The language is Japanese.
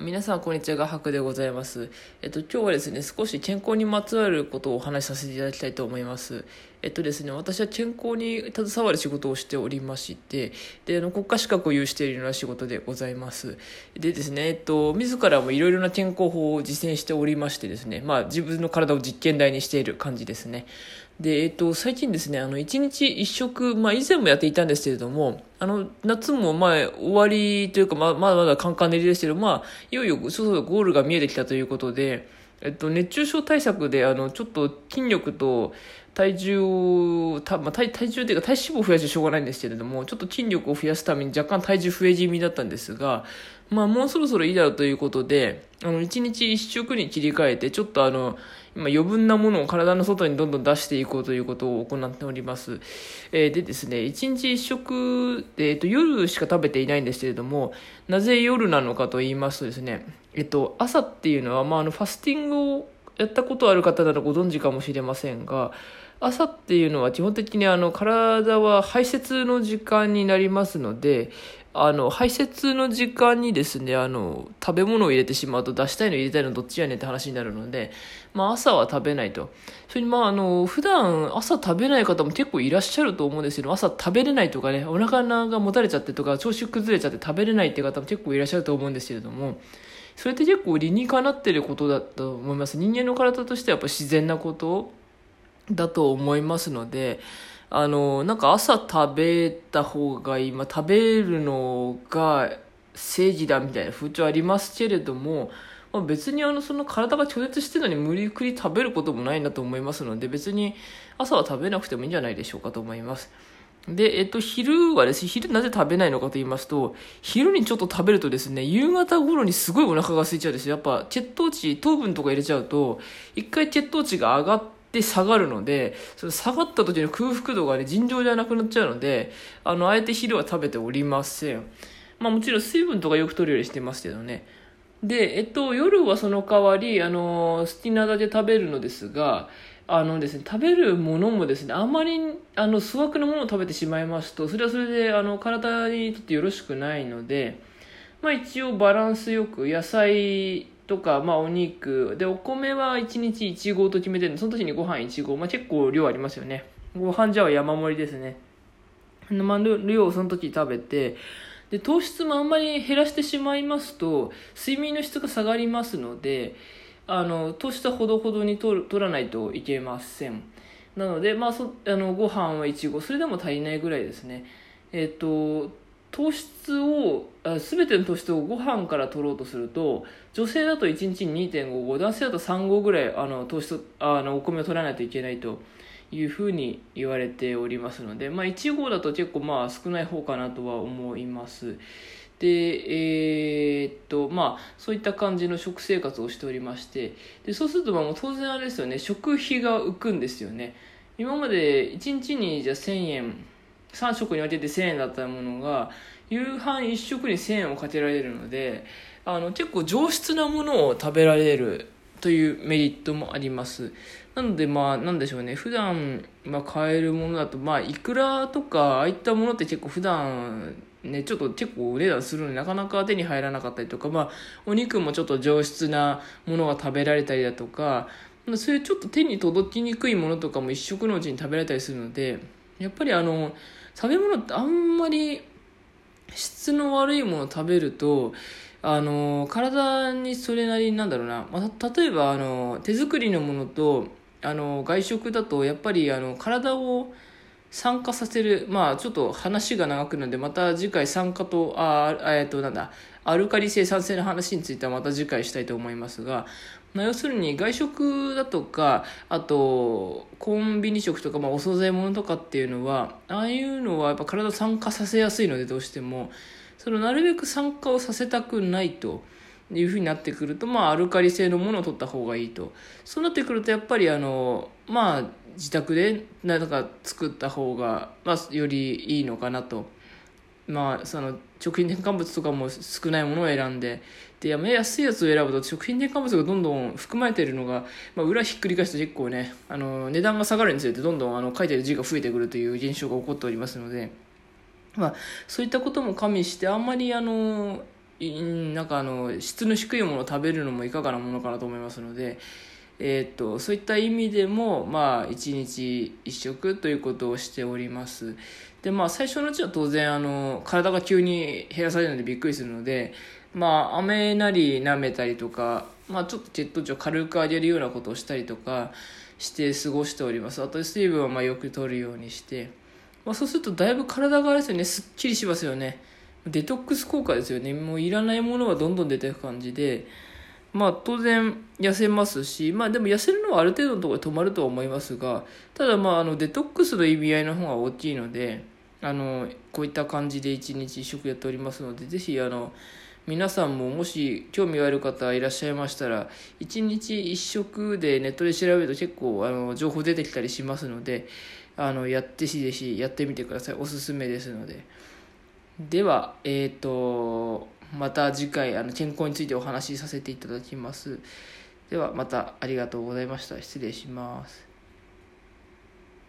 皆さん、こんにちは。画伯でございます。えっと、今日はですね、少し健康にまつわることをお話しさせていただきたいと思います。えっとですね、私は健康に携わる仕事をしておりまして、で、あの、国家資格を有しているような仕事でございます。でですね、えっと、自らもいろいろな健康法を実践しておりましてですね、まあ、自分の体を実験台にしている感じですね。で、えっと、最近ですね、あの、一日一食、まあ、以前もやっていたんですけれども、あの、夏も前、終わりというか、まあ、まだまだカンカン練りですけど、まあ、いよいよ、そうそうゴールが見えてきたということで、えっと、熱中症対策で、あの、ちょっと筋力と体重を、たまあ、体体重というか体脂肪を増やしてしょうがないんですけれども、ちょっと筋力を増やすために若干体重増え気味だったんですが、まあ、もうそろそろいいだろうということで、あの、一日一食に切り替えて、ちょっとあの、今余分なものを体の外にどんどん出していこうということを行っております。えー、でですね、一日一食で、えっと、夜しか食べていないんですけれども、なぜ夜なのかと言いますとですね、えっと、朝っていうのは、まあ、あの、ファスティングをやったことある方ならご存知かもしれませんが、朝っていうのは基本的にあの体は排泄の時間になりますので、あの、排泄の時間にですね、あの、食べ物を入れてしまうと出したいの入れたいのどっちやねんって話になるので、まあ朝は食べないと。それにまああの、普段朝食べない方も結構いらっしゃると思うんですけど、朝食べれないとかね、お腹がもたれちゃってとか、調子崩れちゃって食べれないっていう方も結構いらっしゃると思うんですけれども、それって結構理にかなってることだと思います。人間の体としてはやっぱ自然なことだと思いますので、あの、なんか朝食べた方がいい、まあ、食べるのが正義だみたいな風潮ありますけれども、まあ、別にあの、その体が拒絶してるのに無理くり食べることもないなと思いますので、別に朝は食べなくてもいいんじゃないでしょうかと思います。で、えっと、昼はですね、昼なぜ食べないのかと言いますと、昼にちょっと食べるとですね、夕方頃にすごいお腹が空いちゃうんですよ。やっぱ、血糖値、糖分とか入れちゃうと、一回血糖値が上がって、で下がるので、その下がった時の空腹度がね、尋常じゃなくなっちゃうので、あの、あえて昼は食べておりません。まあもちろん水分とかよく取るようにしてますけどね。で、えっと、夜はその代わり、あの、好きなだけ食べるのですが、あのですね、食べるものもですね、あまり、あの、粗悪なものを食べてしまいますと、それはそれで、あの、体にとってよろしくないので、まあ一応バランスよく野菜とか、まあ、お肉。でお米は1日1合と決めてるの。その時にご飯1合、まあ、結構量ありますよね。ご飯じゃあ山盛りですね。まあ、量をその時食べて。で糖質もあんまり減らしてしまいますと睡眠の質が下がりますのであの糖質はほどほどに取らないといけません。なので、まあ、そあのご飯は1合。それでも足りないぐらいですね。えっ、と糖質を全ての糖質をご飯から取ろうとすると女性だと1日に2.5合男性だと3合ぐらいあの糖質あのお米を取らないといけないというふうに言われておりますので、まあ、1合だと結構まあ少ない方かなとは思います。でえー、っとまあそういった感じの食生活をしておりましてでそうするとまあ当然あれですよね食費が浮くんですよね。今まで1日にじゃあ1000円3食に分けて1000円だったものが夕飯1食に1000円をかけられるのであの結構上質なものを食べられるというメリットもあります。なのでまあなんでしょうね。普段まあ買えるものだとまあいくらとかああいったものって結構普段ね、ちょっと結構お値段するのになかなか手に入らなかったりとか、まあ、お肉もちょっと上質なものが食べられたりだとか、そういうちょっと手に届きにくいものとかも一食のうちに食べられたりするので、やっぱりあの、食べ物ってあんまり質の悪いものを食べると、あの、体にそれなりになんだろうな、まあ、例えばあの、手作りのものと、あの、外食だと、やっぱりあの、体を酸化させる、まあちょっと話が長くなるので、また次回酸化と、あ、えっと、なんだ、アルカリ性酸性の話についてはまた次回したいと思いますが、要するに外食だとかあとコンビニ食とか、まあ、お惣菜物とかっていうのはああいうのはやっぱ体酸化させやすいのでどうしても。そのなるべく酸化をさせたくないと。いうふうになってくると、まあ、アルカリ性のものを取った方がいいと。そうなってくるとやっぱりあのまあ自宅で何か作った方が、まあ、よりいいのかなと。まあその食品添加物とかも少ないものを選んででやめ安いやつを選ぶと食品添加物がどんどん含まれているのが、まあ、裏ひっくり返すと結構ねあの値段が下がるにつれてどんどんあの書いてる字が増えてくるという現象が起こっておりますので、まあ、そういったことも加味してあんまりあのなんかあの質の低いものを食べるのもいかがなものかなと思いますので、えー、とそういった意味でも、まあ、1日1食ということをしております。でまあ最初のうちは当然あの体が急に減らされるのでびっくりするのでまあ飴なり舐めたりとか、まあ、ちょっと血糖値を軽く上げるようなことをしたりとかして過ごしております。あと水分はまあよく取るようにして、まあ、そうするとだいぶ体があれですよね。すっきりしますよね。デトックス効果ですよね。もういらないものがどんどん出ていく感じで。まあ当然痩せますしまあでも痩せるのはある程度のところで止まるとは思いますがただまああのデトックスの意味合いの方が大きいのであのこういった感じで1日1食やっておりますのでぜひあの皆さんももし興味がある方いらっしゃいましたら1日1食でネットで調べると結構あの情報出てきたりしますのであのやってしぜひやってみてください。おすすめですので。ではえっ、ー、とまた次回あの健康についてお話しさせていただきます。ではまたありがとうございました。失礼します。